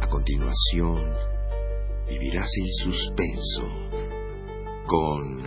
A continuación, vivirás el suspenso con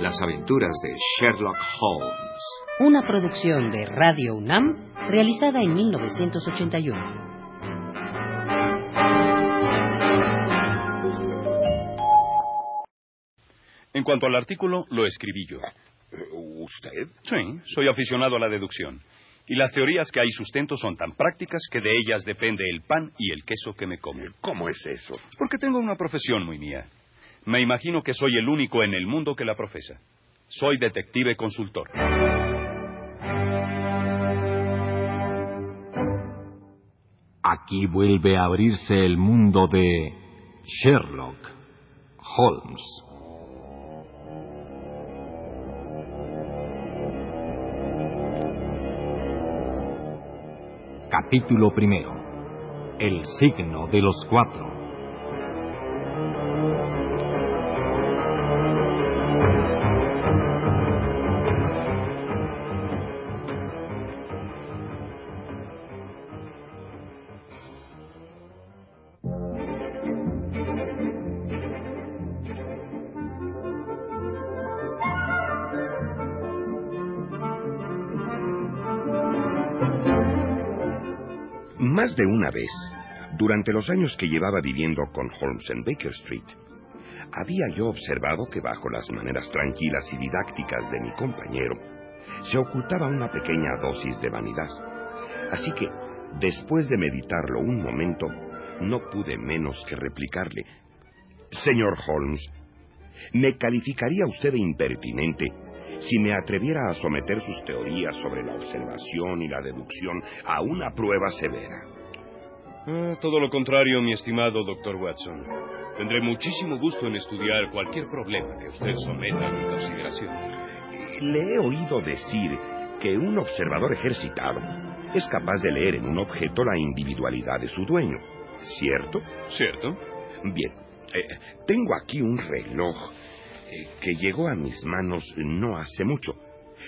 las aventuras de Sherlock Holmes. Una producción de Radio UNAM realizada en 1981. En cuanto al artículo, lo escribí yo. ¿Usted? Sí, soy aficionado a la deducción. Y las teorías que hay sustento son tan prácticas que de ellas depende el pan y el queso que me como. ¿Cómo es eso? Porque tengo una profesión muy mía. Me imagino que soy el único en el mundo que la profesa. Soy detective consultor. Aquí vuelve a abrirse el mundo de Sherlock Holmes. Capítulo primero. El signo de los cuatro. Más de una vez, durante los años que llevaba viviendo con Holmes en Baker Street, había yo observado que bajo las maneras tranquilas y didácticas de mi compañero se ocultaba una pequeña dosis de vanidad. Así que, después de meditarlo un momento, no pude menos que replicarle, Señor Holmes, ¿me calificaría usted de impertinente si me atreviera a someter sus teorías sobre la observación y la deducción a una prueba severa? Ah, todo lo contrario, mi estimado doctor Watson. Tendré muchísimo gusto en estudiar cualquier problema que usted someta a mi consideración. Le he oído decir que un observador ejercitado es capaz de leer en un objeto la individualidad de su dueño, ¿cierto? ¿Cierto? Bien, eh, tengo aquí un reloj que llegó a mis manos no hace mucho.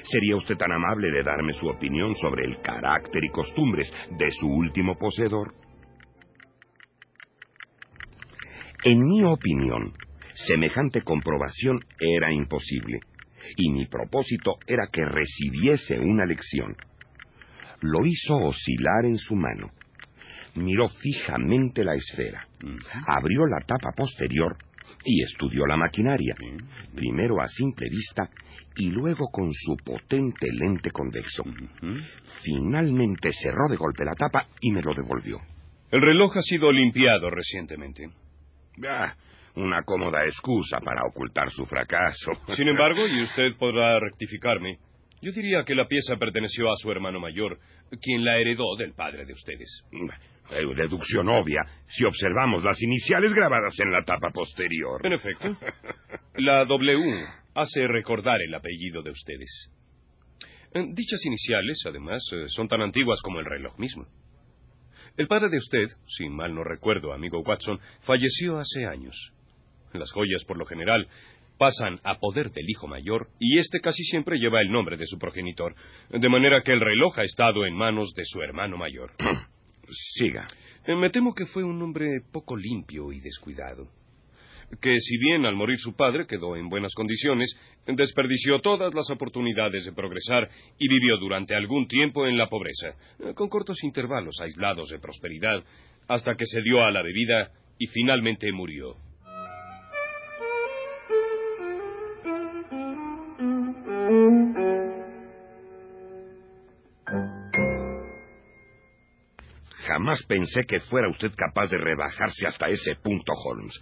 ¿Sería usted tan amable de darme su opinión sobre el carácter y costumbres de su último poseedor? En mi opinión, semejante comprobación era imposible, y mi propósito era que recibiese una lección. Lo hizo oscilar en su mano. Miró fijamente la esfera, abrió la tapa posterior y estudió la maquinaria, primero a simple vista y luego con su potente lente convexo. Finalmente cerró de golpe la tapa y me lo devolvió. El reloj ha sido limpiado recientemente. Ah, una cómoda excusa para ocultar su fracaso. Sin embargo, y usted podrá rectificarme, yo diría que la pieza perteneció a su hermano mayor, quien la heredó del padre de ustedes. Eh, Deducción obvia si observamos las iniciales grabadas en la tapa posterior. En efecto, la W hace recordar el apellido de ustedes. Eh, Dichas iniciales, además, eh, son tan antiguas como el reloj mismo. El padre de usted, si mal no recuerdo, amigo Watson, falleció hace años. Las joyas, por lo general, pasan a poder del hijo mayor y éste casi siempre lleva el nombre de su progenitor, de manera que el reloj ha estado en manos de su hermano mayor. Siga. Eh, Me temo que fue un hombre poco limpio y descuidado. Que si bien al morir su padre quedó en buenas condiciones, desperdició todas las oportunidades de progresar y vivió durante algún tiempo en la pobreza, eh, con cortos intervalos aislados de prosperidad, hasta que se dio a la bebida y finalmente murió. Jamás pensé que fuera usted capaz de rebajarse hasta ese punto, Holmes.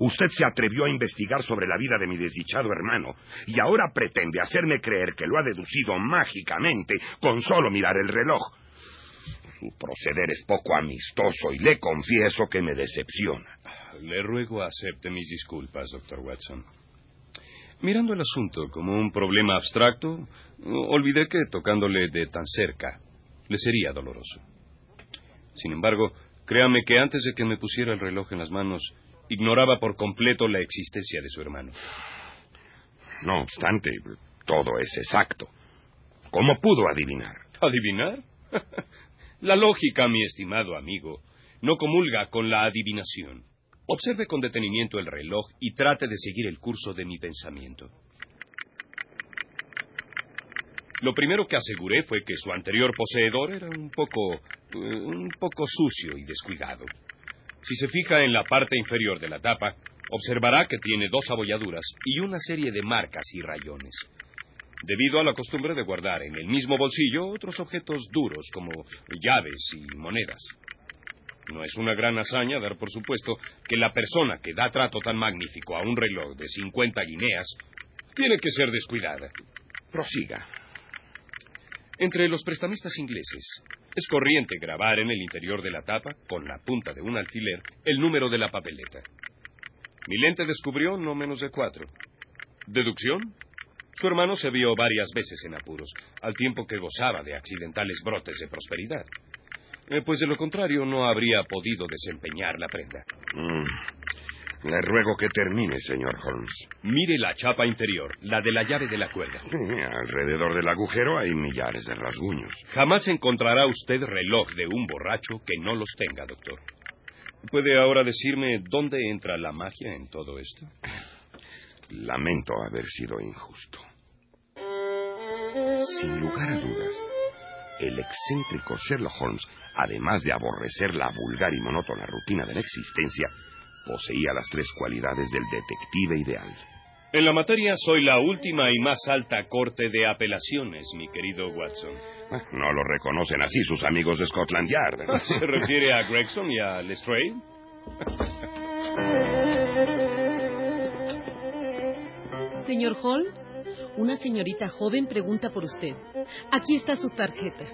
Usted se atrevió a investigar sobre la vida de mi desdichado hermano y ahora pretende hacerme creer que lo ha deducido mágicamente con solo mirar el reloj. Su proceder es poco amistoso y le confieso que me decepciona. Le ruego acepte mis disculpas, doctor Watson. Mirando el asunto como un problema abstracto, olvidé que tocándole de tan cerca le sería doloroso. Sin embargo, créame que antes de que me pusiera el reloj en las manos, ignoraba por completo la existencia de su hermano. No obstante, todo es exacto. ¿Cómo pudo adivinar? ¿Adivinar? la lógica, mi estimado amigo, no comulga con la adivinación. Observe con detenimiento el reloj y trate de seguir el curso de mi pensamiento. Lo primero que aseguré fue que su anterior poseedor era un poco. Eh, un poco sucio y descuidado. Si se fija en la parte inferior de la tapa, observará que tiene dos abolladuras y una serie de marcas y rayones. Debido a la costumbre de guardar en el mismo bolsillo otros objetos duros como llaves y monedas. No es una gran hazaña dar por supuesto que la persona que da trato tan magnífico a un reloj de 50 guineas tiene que ser descuidada. Prosiga. Entre los prestamistas ingleses es corriente grabar en el interior de la tapa, con la punta de un alfiler, el número de la papeleta. Mi lente descubrió no menos de cuatro. ¿Deducción? Su hermano se vio varias veces en apuros, al tiempo que gozaba de accidentales brotes de prosperidad. Eh, pues de lo contrario no habría podido desempeñar la prenda. Mm. Le ruego que termine, señor Holmes. Mire la chapa interior, la de la llave de la cuerda. Sí, alrededor del agujero hay millares de rasguños. Jamás encontrará usted reloj de un borracho que no los tenga, doctor. ¿Puede ahora decirme dónde entra la magia en todo esto? Lamento haber sido injusto. Sin lugar a dudas, el excéntrico Sherlock Holmes, además de aborrecer la vulgar y monótona rutina de la existencia, poseía las tres cualidades del detective ideal. En la materia soy la última y más alta corte de apelaciones, mi querido Watson. No lo reconocen así sus amigos de Scotland Yard. ¿Se refiere a Gregson y a Lestrade? Señor Holmes, una señorita joven pregunta por usted. Aquí está su tarjeta.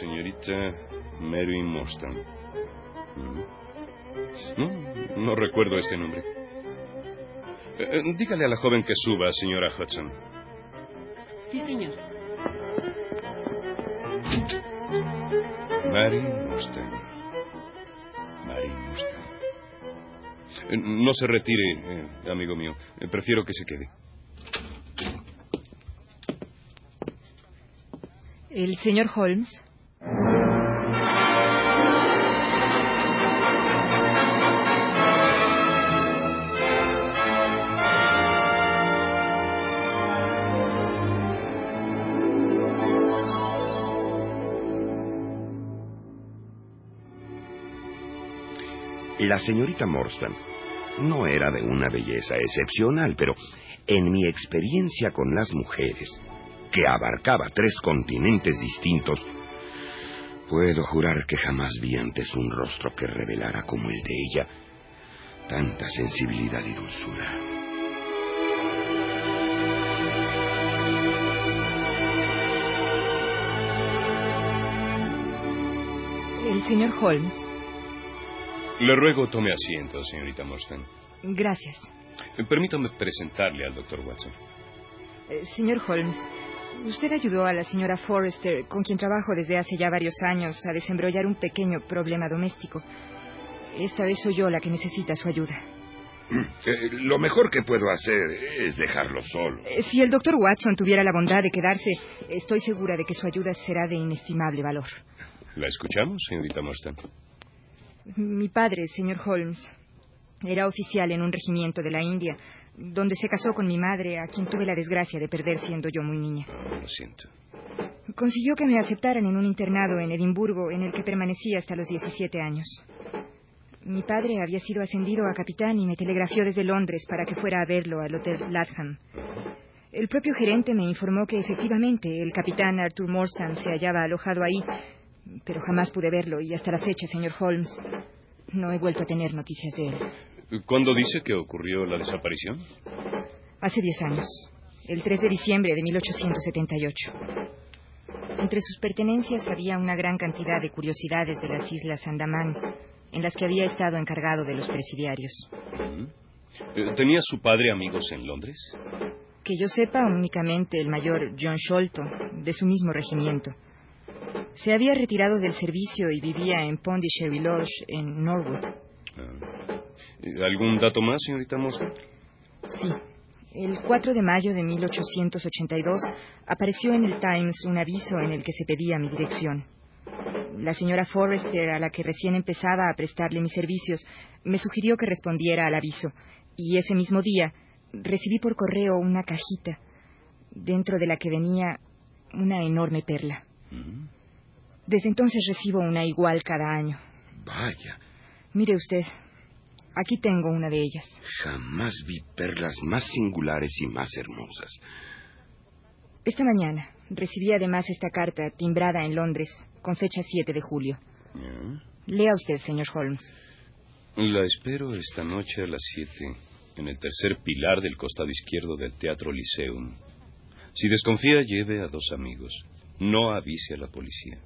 Señorita Mary Morstan. Mm. No, no recuerdo este nombre. Eh, eh, dígale a la joven que suba, señora Hudson. Sí, señor. Mary Mustang. Mary Mustang. Eh, No se retire, eh, amigo mío. Prefiero que se quede. ¿El señor Holmes? La señorita Morstan no era de una belleza excepcional, pero en mi experiencia con las mujeres, que abarcaba tres continentes distintos, puedo jurar que jamás vi antes un rostro que revelara como el de ella tanta sensibilidad y dulzura. ¿El señor Holmes? Le ruego tome asiento, señorita Morstan. Gracias. Eh, Permítame presentarle al doctor Watson. Eh, señor Holmes, usted ayudó a la señora Forrester, con quien trabajo desde hace ya varios años, a desembrollar un pequeño problema doméstico. Esta vez soy yo la que necesita su ayuda. Eh, lo mejor que puedo hacer es dejarlo solo. Eh, Si el doctor Watson tuviera la bondad de quedarse, estoy segura de que su ayuda será de inestimable valor. ¿La escuchamos, señorita Morstan? Mi padre, señor Holmes, era oficial en un regimiento de la India, donde se casó con mi madre, a quien tuve la desgracia de perder siendo yo muy niña. Lo siento. Consiguió que me aceptaran en un internado en Edimburgo, en el que permanecí hasta los 17 años. Mi padre había sido ascendido a capitán y me telegrafió desde Londres para que fuera a verlo al Hotel Latham. El propio gerente me informó que efectivamente el capitán Arthur Morstan se hallaba alojado ahí, pero jamás pude verlo y hasta la fecha, señor Holmes, no he vuelto a tener noticias de él. ¿Cuándo dice que ocurrió la desaparición? Hace 10 años, el 3 de diciembre de 1878. Entre sus pertenencias había una gran cantidad de curiosidades de las islas Andamán, en las que había estado encargado de los presidiarios. Eh, ¿Tenía su padre amigos en Londres? Que yo sepa, únicamente el mayor John Sholto, de su mismo regimiento. Se había retirado del servicio y vivía en Pondicherry Lodge, en Norwood. Ah. ¿Algún dato más, señorita Morstan? Sí. El 4 de mayo de 1882 apareció en el Times un aviso en el que se pedía mi dirección. La señora Forrester, a la que recién empezaba a prestarle mis servicios, me sugirió que respondiera al aviso, y ese mismo día recibí por correo una cajita, dentro de la que venía una enorme perla. Desde entonces recibo una igual cada año. Vaya, Mire usted, aquí tengo una de ellas. jamás vi perlas más singulares y más hermosas. Esta mañana recibí además esta carta timbrada en Londres, con fecha 7 de julio. Lea usted, señor Holmes. La espero esta noche a las siete, en el tercer pilar del costado izquierdo del Teatro Lyceum. Si desconfía, lleve a dos amigos. No avise a la policía.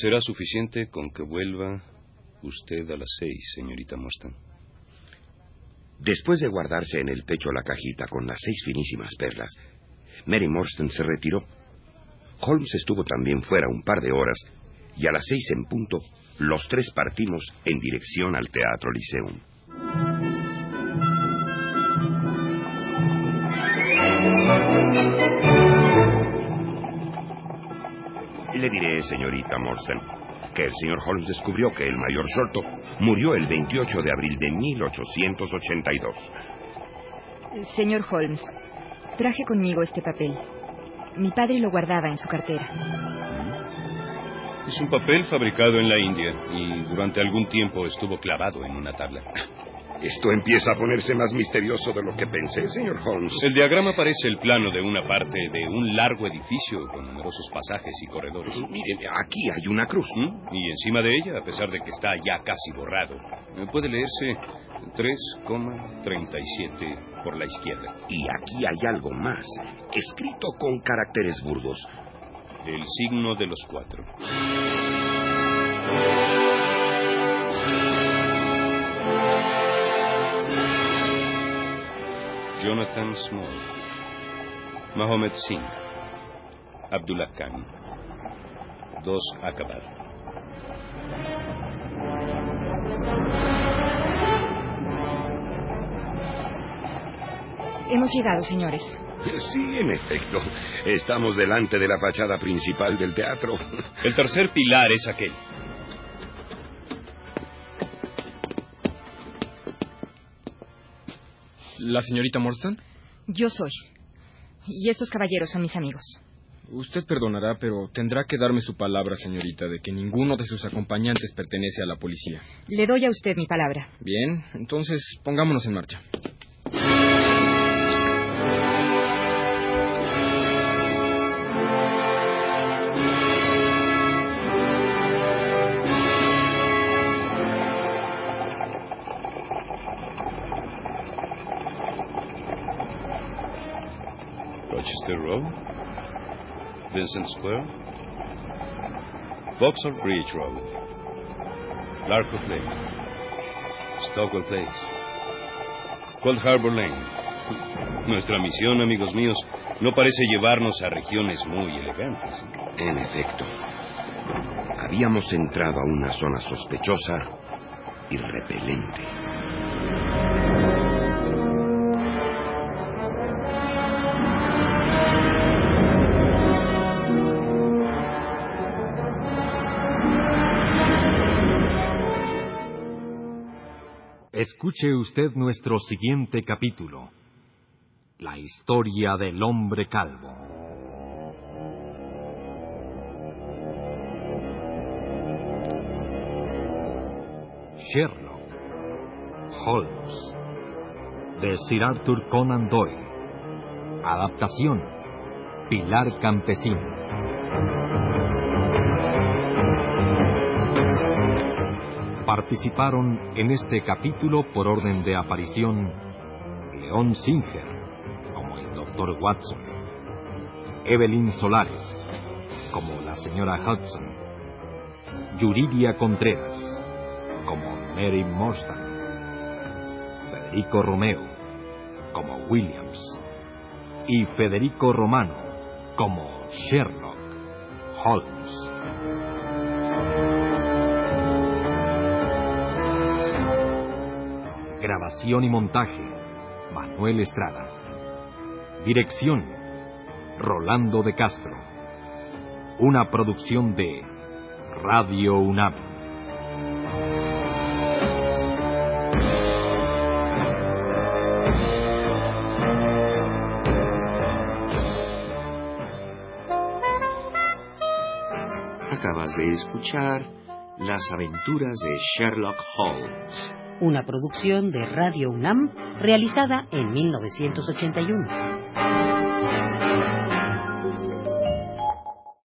Será suficiente con que vuelva usted a las seis, señorita Morstan. Después de guardarse en el pecho la cajita con las seis finísimas perlas, Mary Morstan se retiró. Holmes estuvo también fuera un par de horas y a las seis en punto los tres partimos en dirección al Teatro Lyceum. Le diré, señorita Morstan, que el señor Holmes descubrió que el mayor Shorto murió el 28 de abril de 1882. Señor Holmes, traje conmigo este papel. Mi padre lo guardaba en su cartera. Es un papel fabricado en la India y durante algún tiempo estuvo clavado en una tabla. Esto empieza a ponerse más misterioso de lo que pensé, señor Holmes. El diagrama parece el plano de una parte de un largo edificio con numerosos pasajes y corredores. Miren, aquí hay una cruz. ¿Mm? Y encima de ella, a pesar de que está ya casi borrado, puede leerse 3,37 por la izquierda. Y aquí hay algo más, escrito con caracteres burdos. El signo de los cuatro. Jonathan Small, Mohammed Singh, Abdullah Khan, dos Akabar. Hemos llegado, señores. Sí, en efecto. Estamos delante de la fachada principal del teatro. El tercer pilar es aquel. ¿La señorita Morstan? Yo soy. Y estos caballeros son mis amigos. Usted perdonará, pero tendrá que darme su palabra, señorita, de que ninguno de sus acompañantes pertenece a la policía. Le doy a usted mi palabra. Bien, entonces pongámonos en marcha. Rochester Road, Vincent Square, Vauxhall Bridge Road, Larco Lane, Stockwell Place, Cold Harbor Lane. Nuestra misión, amigos míos, no parece llevarnos a regiones muy elegantes. En efecto, habíamos entrado a una zona sospechosa y repelente. Escuche usted nuestro siguiente capítulo. La historia del hombre calvo. Sherlock Holmes de Sir Arthur Conan Doyle. Adaptación Pilar Campesino. Participaron en este capítulo por orden de aparición León Singer como el Dr. Watson, Evelyn Solares como la señora Hudson, Yuridia Contreras como Mary Morstan, Federico Romeo como Williams y Federico Romano como Sherlock Holmes. Grabación y montaje, Manuel Estrada. Dirección, Rolando de Castro. Una producción de Radio UNAM. Acabas de escuchar Las aventuras de Sherlock Holmes. Una producción de Radio UNAM realizada en 1981.